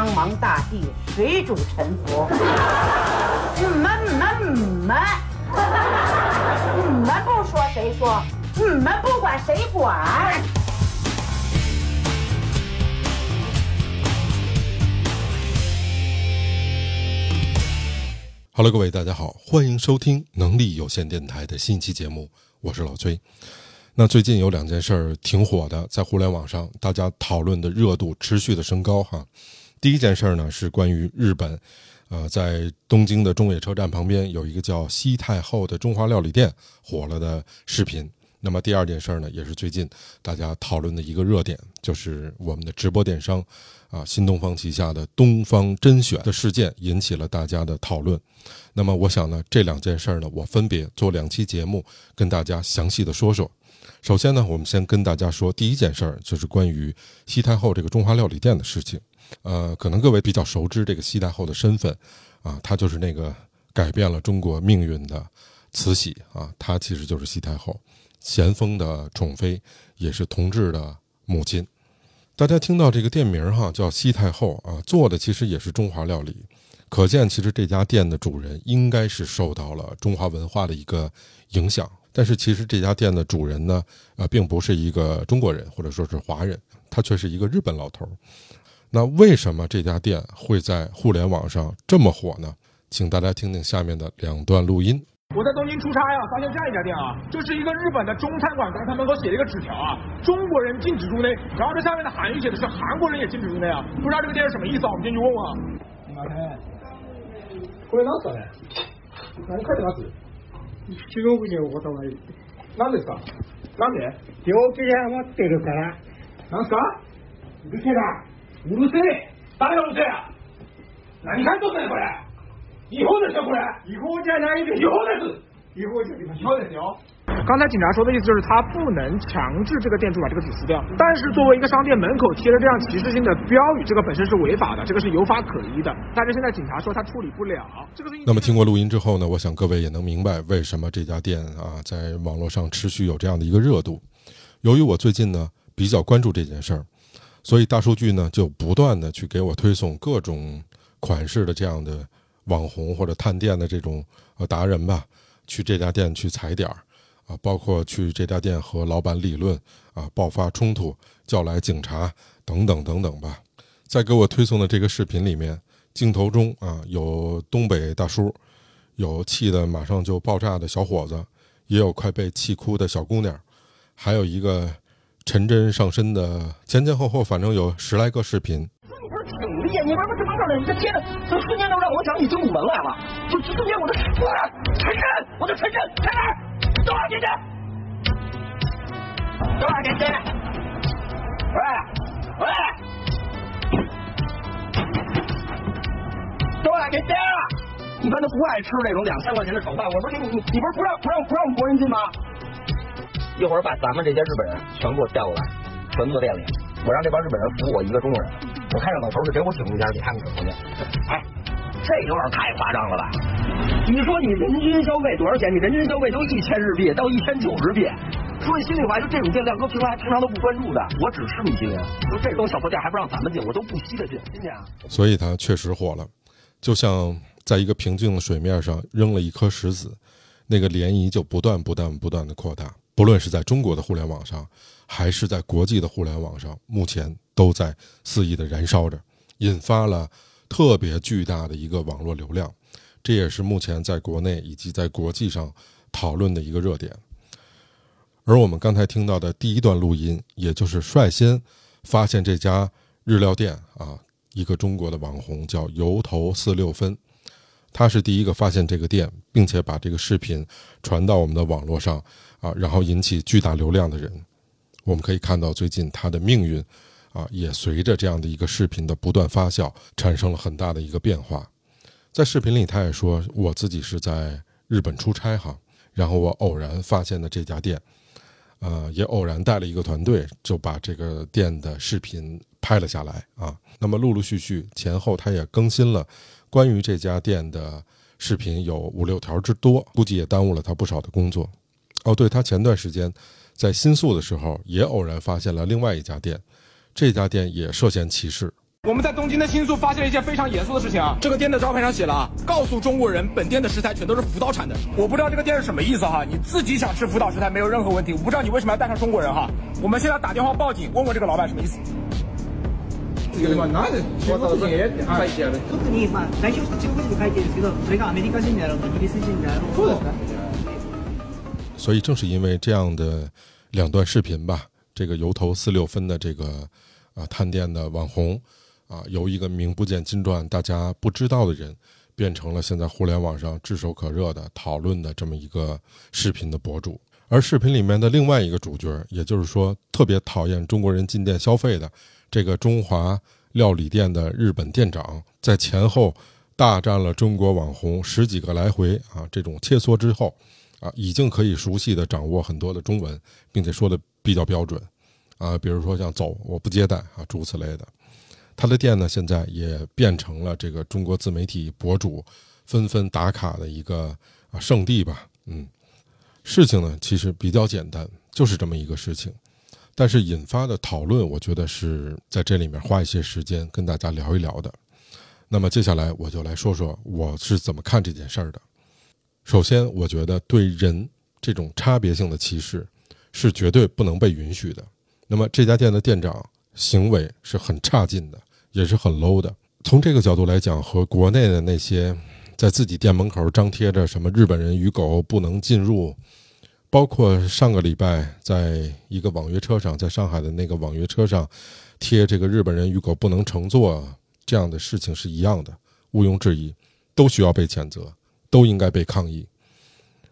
苍茫大地，谁主沉浮。你们你们你们，你们不说谁说？你们不管谁管？哈喽，各位大家好，欢迎收听能力有限电台的新一期节目，我是老崔。那最近有两件事儿挺火的，在互联网上大家讨论的热度持续的升高哈。第一件事儿呢是关于日本，呃，在东京的中野车站旁边有一个叫西太后的中华料理店火了的视频。那么第二件事儿呢，也是最近大家讨论的一个热点，就是我们的直播电商啊，新东方旗下的东方甄选的事件引起了大家的讨论。那么我想呢，这两件事儿呢，我分别做两期节目跟大家详细的说说。首先呢，我们先跟大家说第一件事儿，就是关于西太后这个中华料理店的事情。呃，可能各位比较熟知这个西太后的身份啊，她就是那个改变了中国命运的慈禧啊，她其实就是西太后。咸丰的宠妃，也是同治的母亲。大家听到这个店名哈，叫西太后啊，做的其实也是中华料理，可见其实这家店的主人应该是受到了中华文化的一个影响。但是其实这家店的主人呢，呃，并不是一个中国人或者说是华人，他却是一个日本老头。那为什么这家店会在互联网上这么火呢？请大家听听下面的两段录音。我在东京出差啊，发现这样一家店啊，这是一个日本的中餐馆，刚才门口写了一个纸条啊，中国人禁止入内，然后这下面的韩语写的是韩国人也禁止入内啊，不知道这个店是什么意思啊，我们进去问问啊。哪天？これ何すかね？何書いてます？中国人お言葉に。何ですかなんで病気で余ってるから。なんすかうるせ えな。うるせえ誰がうるせえや何書いとんねんこれ違法ですよこれ違法じゃないです。違法です違法じゃありません。違法ですよ刚才警察说的意思就是他不能强制这个店主把这个纸撕掉，但是作为一个商店门口贴了这样歧视性的标语，这个本身是违法的，这个是有法可依的。但是现在警察说他处理不了，这个是那么听过录音之后呢，我想各位也能明白为什么这家店啊在网络上持续有这样的一个热度。由于我最近呢比较关注这件事儿， 所以大数据呢就不断的去给我推送各种款式的这样的网红或者探店的这种呃达人吧，去这家店去踩点儿啊，包括去这家店和老板理论啊，爆发冲突，叫来警察等等等等吧。在给我推送的这个视频里面，镜头中啊有东北大叔，有气得马上就爆炸的小伙子，也有快被气哭的小姑娘，还有一个陈真上身的，前前后后反正有十来个视频。你不是挺厉害？你玩不这么着的？你这接着，这瞬间就让我想起精武门来了。就瞬间我的，我陈真，我的陈真在哪儿？多少钱真？多少钱？喂喂，多少钱真啊？一般都不爱吃这种两三块钱的炒饭。我不是给你，你你不是不让不让不让国人进吗？一会儿把咱们这些日本人全给我调过来，全坐店里。我让这帮日本人服我一个中国人，我看着老头是给我请一家给他们整回去。哎，这有点太夸张了吧？你说你人均消费多少钱？你人均消费都一千日币到一千九十币。说句心里话，就这种店，亮哥平常还平常都不关注的。我只吃米其林，就这种小破店还不让咱们进，我都不稀得进。今天啊，所以它确实火了，就像在一个平静的水面上扔了一颗石子，那个涟漪就不断、不断、不断的扩大。不论是在中国的互联网上，还是在国际的互联网上，目前都在肆意的燃烧着，引发了特别巨大的一个网络流量。这也是目前在国内以及在国际上讨论的一个热点。而我们刚才听到的第一段录音，也就是率先发现这家日料店啊，一个中国的网红叫油头四六分，他是第一个发现这个店，并且把这个视频传到我们的网络上啊，然后引起巨大流量的人。我们可以看到，最近他的命运啊，也随着这样的一个视频的不断发酵，产生了很大的一个变化。在视频里，他也说，我自己是在日本出差哈，然后我偶然发现的这家店。呃，也偶然带了一个团队，就把这个店的视频拍了下来啊。那么陆陆续续前后，他也更新了关于这家店的视频，有五六条之多，估计也耽误了他不少的工作。哦，对他前段时间在新宿的时候，也偶然发现了另外一家店，这家店也涉嫌歧视我们在东京的新宿发现了一件非常严肃的事情啊！这个店的招牌上写了啊，告诉中国人本店的食材全都是福岛产的。我不知道这个店是什么意思哈，你自己想吃福岛食材没有任何问题，我不知道你为什么要带上中国人哈。我们现在打电话报警，问问这个老板什么意思。这个那人中国人書いてある。特にまあ代表して中国人で書いてるんですけど、それがアメリカ人であろうとイギリス人であろうと。所以正是因为这样的两段视频吧，这个油头四六分的这个啊探店的网红。啊，由一个名不见经传、大家不知道的人，变成了现在互联网上炙手可热的讨论的这么一个视频的博主。而视频里面的另外一个主角，也就是说特别讨厌中国人进店消费的 这个中华料理店的日本店长，在前后大战了中国网红十几个来回啊，这种切磋之后，啊，已经可以熟悉的掌握很多的中文，并且说的比较标准，啊，比如说像走我不接待啊，诸如此类的。他的店呢，现在也变成了这个中国自媒体博主纷纷打卡的一个啊圣地吧。嗯，事情呢其实比较简单，就是这么一个事情，但是引发的讨论，我觉得是在这里面花一些时间跟大家聊一聊的。那么接下来我就来说说我是怎么看这件事儿的。首先，我觉得对人这种差别性的歧视是绝对不能被允许的。那么这家店的店长行为是很差劲的。也是很 low 的。从这个角度来讲，和国内的那些在自己店门口张贴着什么“日本人与狗不能进入”，包括上个礼拜在一个网约车上，在上海的那个网约车上贴这个“日本人与狗不能乘坐”这样的事情是一样的，毋庸置疑，都需要被谴责，都应该被抗议。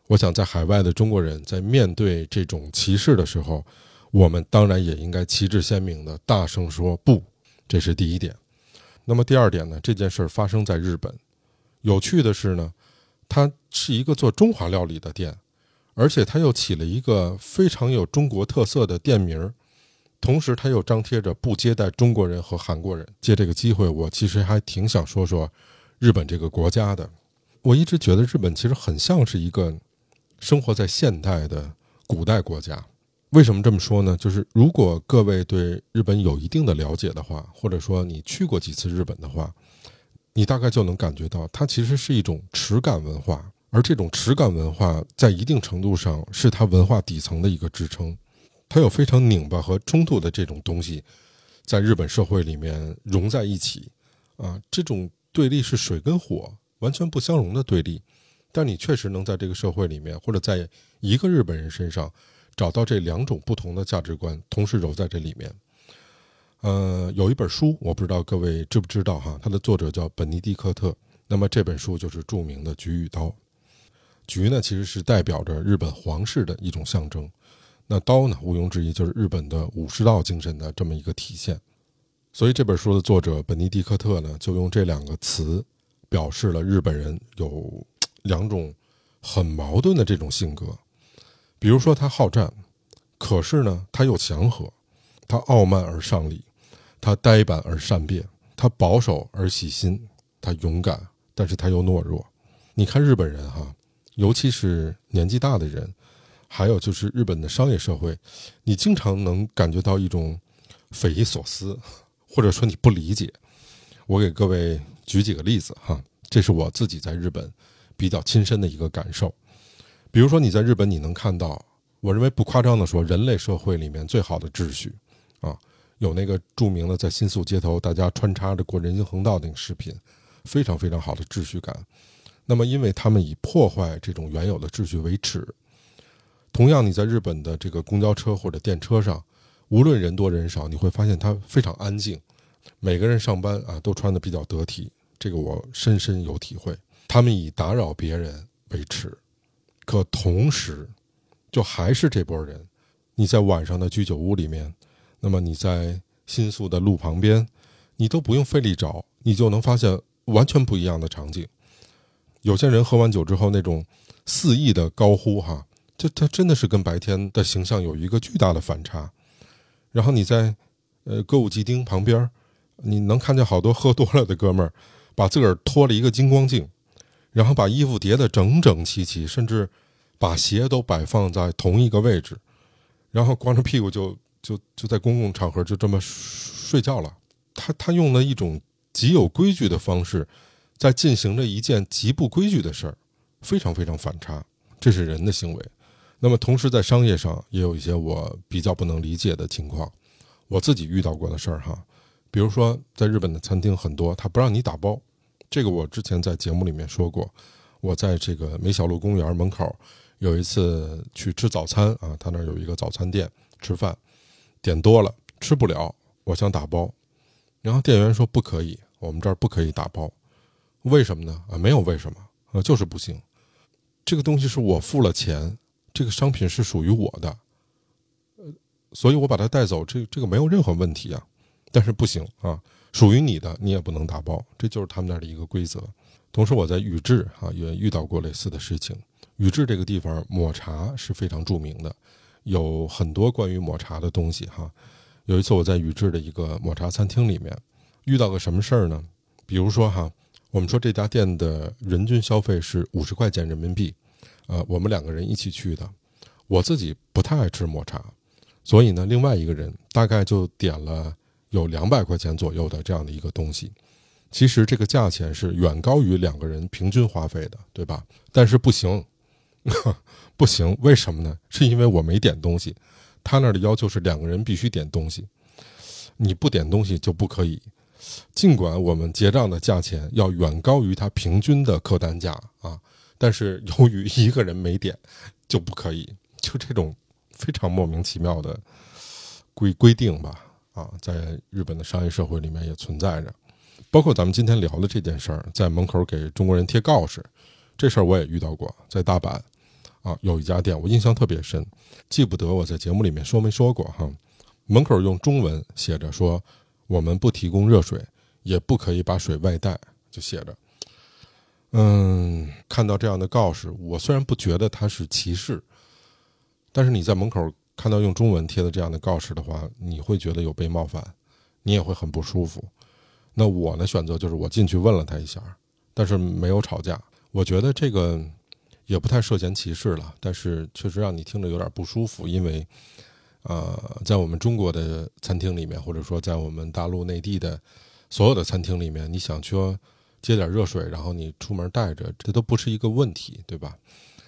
我想，在海外的中国人在面对这种歧视的时候，我们当然也应该旗帜鲜明的大声说不。这是第一点，那么第二点呢？这件事儿发生在日本。有趣的是呢，它是一个做中华料理的店，而且它又起了一个非常有中国特色的店名儿，同时它又张贴着不接待中国人和韩国人。借这个机会，我其实还挺想说说日本这个国家的。我一直觉得日本其实很像是一个生活在现代的古代国家。为什么这么说呢？就是如果各位对日本有一定的了解的话，或者说你去过几次日本的话，你大概就能感觉到，它其实是一种耻感文化，而这种耻感文化在一定程度上是它文化底层的一个支撑。它有非常拧巴和冲突的这种东西，在日本社会里面融在一起，啊，这种对立是水跟火完全不相容的对立，但你确实能在这个社会里面，或者在一个日本人身上。找到这两种不同的价值观，同时揉在这里面。呃，有一本书，我不知道各位知不知道哈，它的作者叫本尼迪克特。那么这本书就是著名的《菊与刀》。菊呢，其实是代表着日本皇室的一种象征；那刀呢，毋庸置疑就是日本的武士道精神的这么一个体现。所以这本书的作者本尼迪克特呢，就用这两个词表示了日本人有两种很矛盾的这种性格。比如说，他好战，可是呢，他又祥和；他傲慢而上礼，他呆板而善变；他保守而细心；他勇敢，但是他又懦弱。你看日本人哈，尤其是年纪大的人，还有就是日本的商业社会，你经常能感觉到一种匪夷所思，或者说你不理解。我给各位举几个例子哈，这是我自己在日本比较亲身的一个感受。比如说，你在日本，你能看到，我认为不夸张的说，人类社会里面最好的秩序，啊，有那个著名的在新宿街头大家穿插着过人行横道那个视频，非常非常好的秩序感。那么，因为他们以破坏这种原有的秩序为耻。同样，你在日本的这个公交车或者电车上，无论人多人少，你会发现它非常安静，每个人上班啊都穿的比较得体，这个我深深有体会。他们以打扰别人为耻。可同时，就还是这波人，你在晚上的居酒屋里面，那么你在新宿的路旁边，你都不用费力找，你就能发现完全不一样的场景。有些人喝完酒之后那种肆意的高呼哈，这他真的是跟白天的形象有一个巨大的反差。然后你在呃歌舞伎町旁边，你能看见好多喝多了的哥们儿，把自个儿脱了一个金光镜。然后把衣服叠得整整齐齐，甚至把鞋都摆放在同一个位置，然后光着屁股就就就在公共场合就这么睡觉了，他他用了一种极有规矩的方式，在进行着一件极不规矩的事儿，非常非常反差。这是人的行为。那么同时在商业上也有一些我比较不能理解的情况，我自己遇到过的事儿哈。比如说在日本的餐厅很多，他不让你打包，这个我之前在节目里面说过。我在这个梅小路公园门口有一次去吃早餐啊，他那儿有一个早餐店吃饭，点多了吃不了，我想打包，然后店员说不可以，我们这儿不可以打包，为什么呢？啊，没有为什么啊，就是不行。这个东西是我付了钱，这个商品是属于我的，呃，所以我把它带走，这这个没有任何问题啊。但是不行啊，属于你的你也不能打包，这就是他们那儿的一个规则。同时，我在宇治啊也遇到过类似的事情。宇治这个地方抹茶是非常著名的，有很多关于抹茶的东西哈。有一次我在宇治的一个抹茶餐厅里面遇到个什么事儿呢？比如说哈，我们说这家店的人均消费是五十块钱人民币，呃，我们两个人一起去的。我自己不太爱吃抹茶，所以呢，另外一个人大概就点了有两百块钱左右的这样的一个东西。其实这个价钱是远高于两个人平均花费的，对吧？但是不行，不行，为什么呢？是因为我没点东西，他那儿的要求是两个人必须点东西，你不点东西就不可以。尽管我们结账的价钱要远高于他平均的客单价啊，但是由于一个人没点，就不可以。就这种非常莫名其妙的规规定吧，啊，在日本的商业社会里面也存在着。包括咱们今天聊的这件事儿，在门口给中国人贴告示，这事儿我也遇到过。在大阪，啊，有一家店我印象特别深，记不得我在节目里面说没说过哈。门口用中文写着说：“我们不提供热水，也不可以把水外带。”就写着。嗯，看到这样的告示，我虽然不觉得它是歧视，但是你在门口看到用中文贴的这样的告示的话，你会觉得有被冒犯，你也会很不舒服。那我呢？选择就是我进去问了他一下，但是没有吵架。我觉得这个也不太涉嫌歧视了，但是确实让你听着有点不舒服。因为，呃，在我们中国的餐厅里面，或者说在我们大陆内地的所有的餐厅里面，你想说接点热水，然后你出门带着，这都不是一个问题，对吧？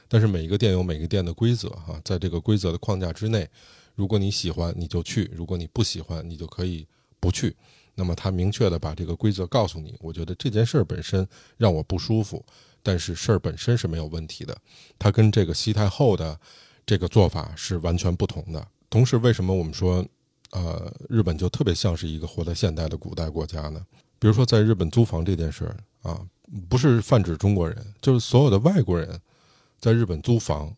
但是每一个店有每个店的规则哈，在这个规则的框架之内，如果你喜欢你就去，如果你不喜欢你就可以不去。那么他明确的把这个规则告诉你，我觉得这件事本身让我不舒服，但是事儿本身是没有问题的。他跟这个西太后的这个做法是完全不同的。同时，为什么我们说，呃，日本就特别像是一个活在现代的古代国家呢？比如说，在日本租房这件事儿啊，不是泛指中国人，就是所有的外国人在日本租房，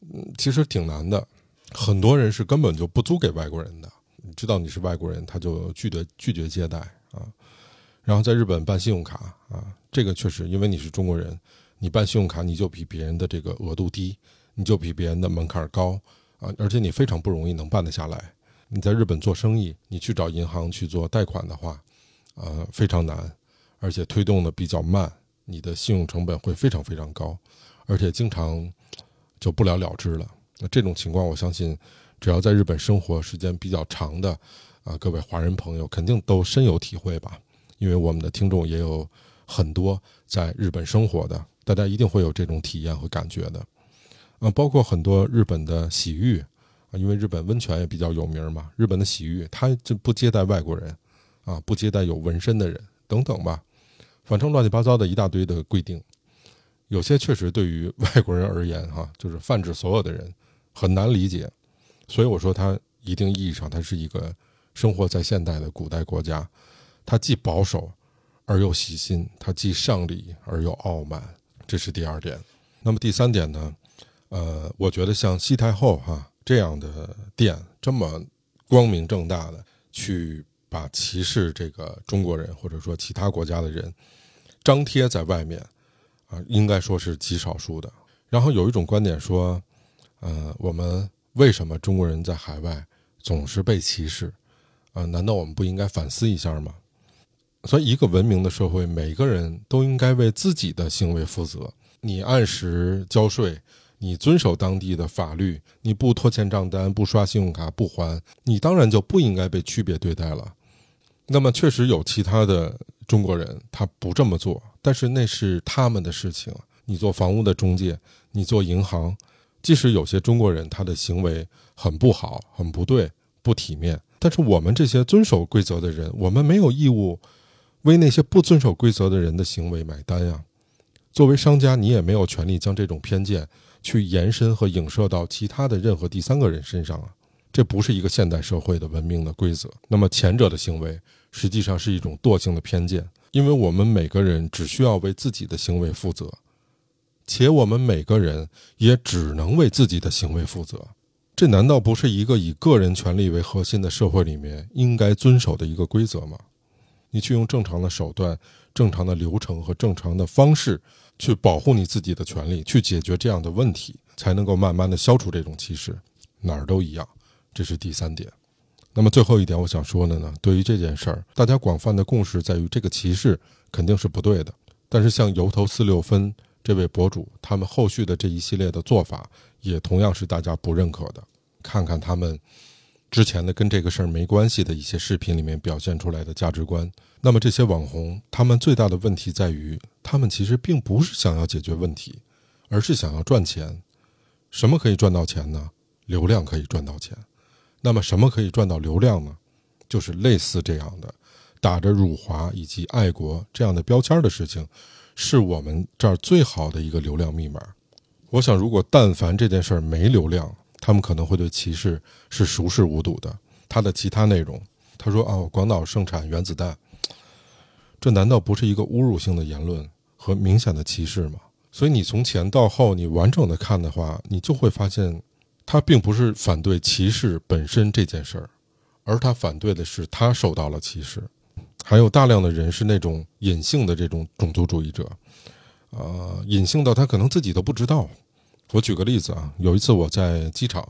嗯，其实挺难的。很多人是根本就不租给外国人的。知道你是外国人，他就拒绝拒绝接待啊。然后在日本办信用卡啊，这个确实，因为你是中国人，你办信用卡你就比别人的这个额度低，你就比别人的门槛高啊，而且你非常不容易能办得下来。你在日本做生意，你去找银行去做贷款的话，呃，非常难，而且推动的比较慢，你的信用成本会非常非常高，而且经常就不了了之了。那这种情况，我相信。只要在日本生活时间比较长的，啊，各位华人朋友肯定都深有体会吧？因为我们的听众也有很多在日本生活的，大家一定会有这种体验和感觉的。啊，包括很多日本的洗浴，啊，因为日本温泉也比较有名嘛，日本的洗浴他就不接待外国人，啊，不接待有纹身的人等等吧，反正乱七八糟的一大堆的规定，有些确实对于外国人而言，哈，就是泛指所有的人很难理解。所以我说，它一定意义上，它是一个生活在现代的古代国家。它既保守而又细心，它既上礼而又傲慢，这是第二点。那么第三点呢？呃，我觉得像西太后哈这样的店，这么光明正大的去把歧视这个中国人或者说其他国家的人张贴在外面，啊，应该说是极少数的。然后有一种观点说，呃，我们。为什么中国人在海外总是被歧视？啊，难道我们不应该反思一下吗？所以，一个文明的社会，每个人都应该为自己的行为负责。你按时交税，你遵守当地的法律，你不拖欠账单，不刷信用卡，不还，你当然就不应该被区别对待了。那么确实有其他的中国人他不这么做，但是那是他们的事情。你做房屋的中介，你做银行，即使有些中国人他的行为很不好、很不对、不体面，但是我们这些遵守规则的人，我们没有义务为那些不遵守规则的人的行为买单呀。作为商家，你也没有权利将这种偏见去延伸和影射到其他的任何第三个人身上啊。这不是一个现代社会的文明的规则。那么前者的行为实际上是一种惰性的偏见，因为我们每个人只需要为自己的行为负责，且我们每个人也只能为自己的行为负责。这难道不是一个以个人权利为核心的社会里面应该遵守的一个规则吗？你去用正常的手段、正常的流程和正常的方式去保护你自己的权利，去解决这样的问题，才能够慢慢的消除这种歧视。哪儿都一样。这是第三点，那么最后一点我想说的呢，对于这件事儿，大家广泛的共识在于这个歧视肯定是不对的。但是像油头四六分这位博主，他们后续的这一系列的做法，也同样是大家不认可的。看看他们之前的跟这个事儿没关系的一些视频里面表现出来的价值观，那么这些网红他们最大的问题在于，他们其实并不是想要解决问题，而是想要赚钱。什么可以赚到钱呢？流量可以赚到钱。那么什么可以赚到流量呢？就是类似这样的，打着辱华以及爱国这样的标签的事情，是我们这儿最好的一个流量密码。我想，如果但凡这件事儿没流量，他们可能会对歧视是熟视无睹的。他的其他内容，他说：“哦，广岛盛产原子弹，这难道不是一个侮辱性的言论和明显的歧视吗？”所以你从前到后你完整的看的话，你就会发现。他并不是反对歧视本身这件事儿，而他反对的是他受到了歧视。还有大量的人是那种隐性的这种种族主义者，呃，隐性到他可能自己都不知道。我举个例子啊，有一次我在机场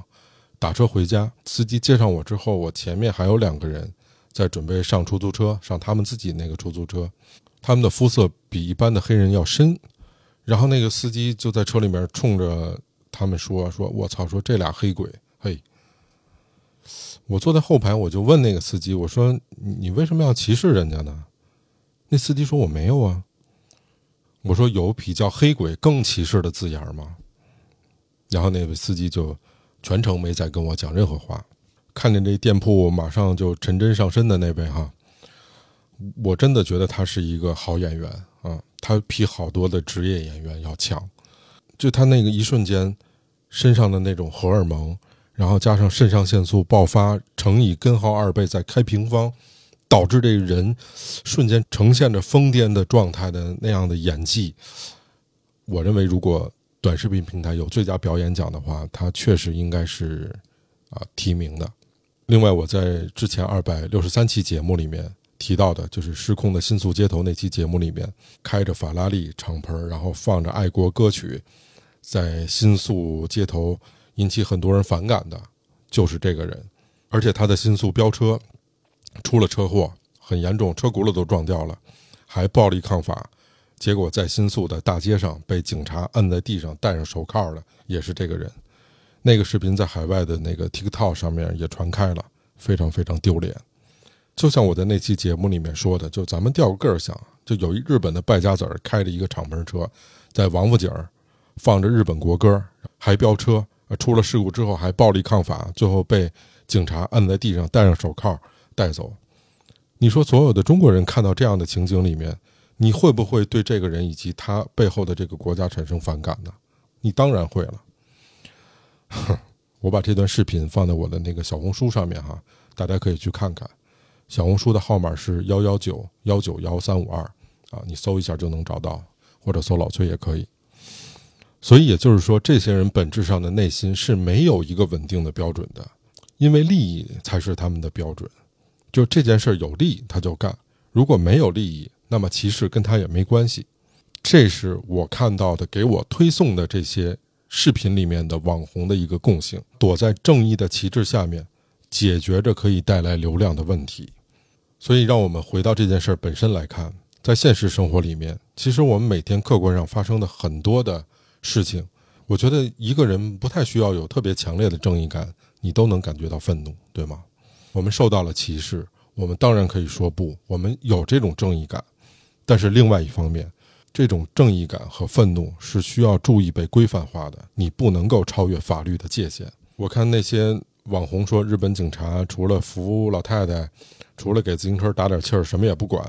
打车回家，司机接上我之后，我前面还有两个人在准备上出租车，上他们自己那个出租车，他们的肤色比一般的黑人要深，然后那个司机就在车里面冲着。他们说：“说我操！说这俩黑鬼，嘿！我坐在后排，我就问那个司机，我说：你为什么要歧视人家呢？那司机说：我没有啊。我说：有比较黑鬼更歧视的字眼吗？然后那位司机就全程没再跟我讲任何话。看见这店铺马上就沉针上身的那位哈，我真的觉得他是一个好演员啊，他比好多的职业演员要强。”就他那个一瞬间，身上的那种荷尔蒙，然后加上肾上腺素爆发，乘以根号二倍再开平方，导致这个人瞬间呈现着疯癫的状态的那样的演技，我认为如果短视频平台有最佳表演奖的话，他确实应该是啊提名的。另外，我在之前二百六十三期节目里面提到的，就是《失控的新宿街头》那期节目里面，开着法拉利敞篷，然后放着爱国歌曲。在新宿街头引起很多人反感的，就是这个人，而且他的新宿飙车出了车祸，很严重，车轱辘都撞掉了，还暴力抗法，结果在新宿的大街上被警察摁在地上，戴上手铐的也是这个人。那个视频在海外的那个 TikTok 上面也传开了，非常非常丢脸。就像我在那期节目里面说的，就咱们调个个儿想，就有一日本的败家子儿开着一个敞篷车，在王府井儿。放着日本国歌，还飙车，出了事故之后还暴力抗法，最后被警察摁在地上，戴上手铐带走。你说，所有的中国人看到这样的情景里面，你会不会对这个人以及他背后的这个国家产生反感呢？你当然会了。我把这段视频放在我的那个小红书上面哈，大家可以去看看。小红书的号码是幺幺九幺九幺三五二啊，你搜一下就能找到，或者搜老崔也可以。所以也就是说，这些人本质上的内心是没有一个稳定的标准的，因为利益才是他们的标准。就这件事有利他就干，如果没有利益，那么歧视跟他也没关系。这是我看到的给我推送的这些视频里面的网红的一个共性：躲在正义的旗帜下面，解决着可以带来流量的问题。所以，让我们回到这件事本身来看，在现实生活里面，其实我们每天客观上发生的很多的。事情，我觉得一个人不太需要有特别强烈的正义感，你都能感觉到愤怒，对吗？我们受到了歧视，我们当然可以说不，我们有这种正义感。但是另外一方面，这种正义感和愤怒是需要注意被规范化的，你不能够超越法律的界限。我看那些网红说，日本警察除了扶老太太，除了给自行车打点气儿，什么也不管。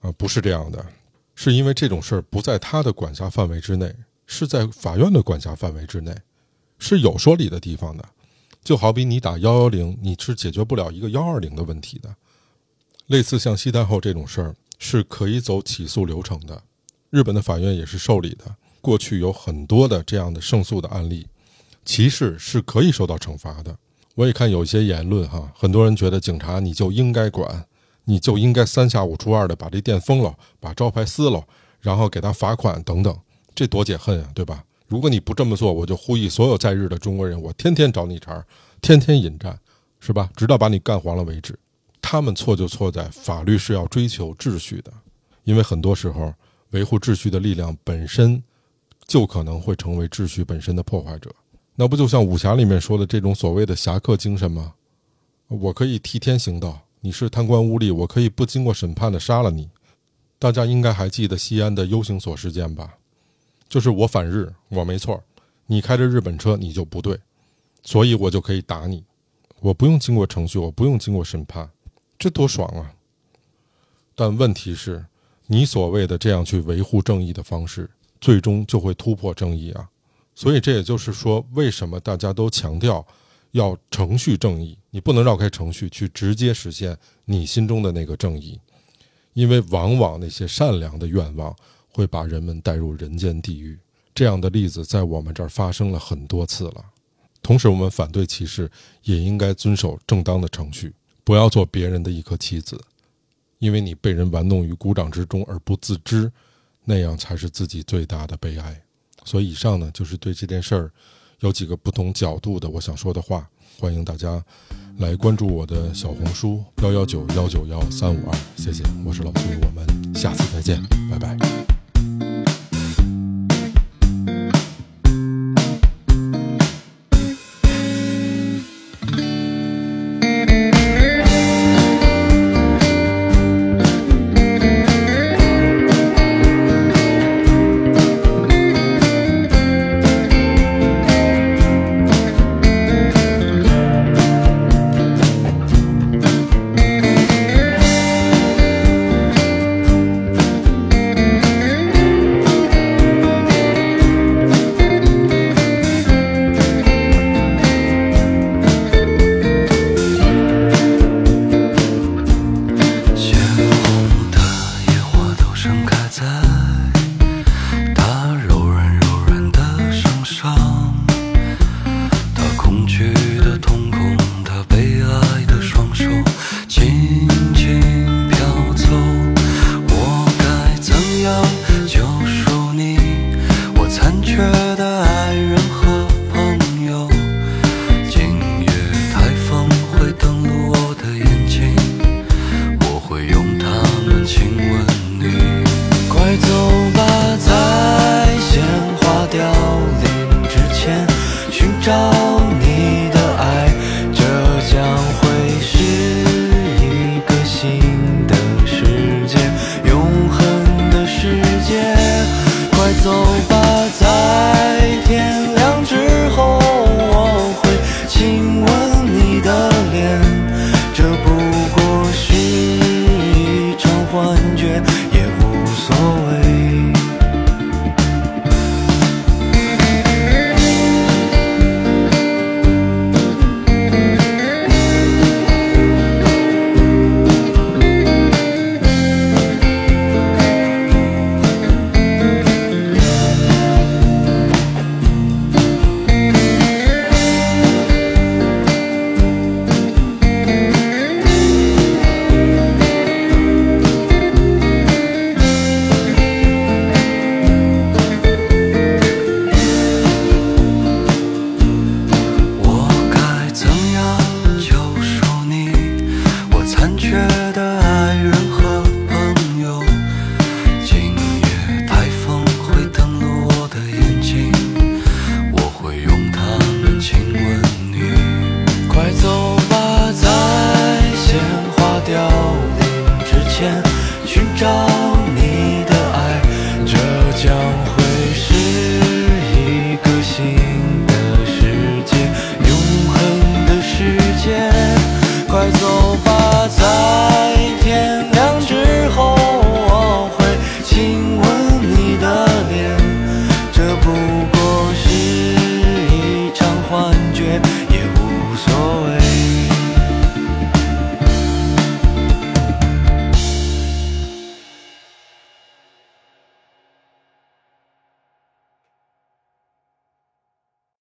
啊，不是这样的，是因为这种事儿不在他的管辖范围之内，是在法院的管辖范围之内，是有说理的地方的。就好比你打幺幺零，你是解决不了一个幺二零的问题的。类似像西太后这种事儿，是可以走起诉流程的，日本的法院也是受理的。过去有很多的这样的胜诉的案例，歧视是可以受到惩罚的。我也看有一些言论哈，很多人觉得警察你就应该管。你就应该三下五除二的把这店封了，把招牌撕了，然后给他罚款等等，这多解恨啊，对吧？如果你不这么做，我就呼吁所有在日的中国人，我天天找你茬，天天引战，是吧？直到把你干黄了为止。他们错就错在法律是要追求秩序的，因为很多时候维护秩序的力量本身就可能会成为秩序本身的破坏者。那不就像武侠里面说的这种所谓的侠客精神吗？我可以替天行道。你是贪官污吏，我可以不经过审判的杀了你。大家应该还记得西安的 U 型锁事件吧？就是我反日，我没错，你开着日本车你就不对，所以我就可以打你，我不用经过程序，我不用经过审判，这多爽啊！但问题是，你所谓的这样去维护正义的方式，最终就会突破正义啊！所以这也就是说，为什么大家都强调？要程序正义，你不能绕开程序去直接实现你心中的那个正义，因为往往那些善良的愿望会把人们带入人间地狱。这样的例子在我们这儿发生了很多次了。同时，我们反对歧视，也应该遵守正当的程序，不要做别人的一颗棋子，因为你被人玩弄于股掌之中而不自知，那样才是自己最大的悲哀。所以，以上呢就是对这件事儿。有几个不同角度的我想说的话，欢迎大家来关注我的小红书幺幺九幺九幺三五二，谢谢，我是老崔，我们下次再见，拜拜。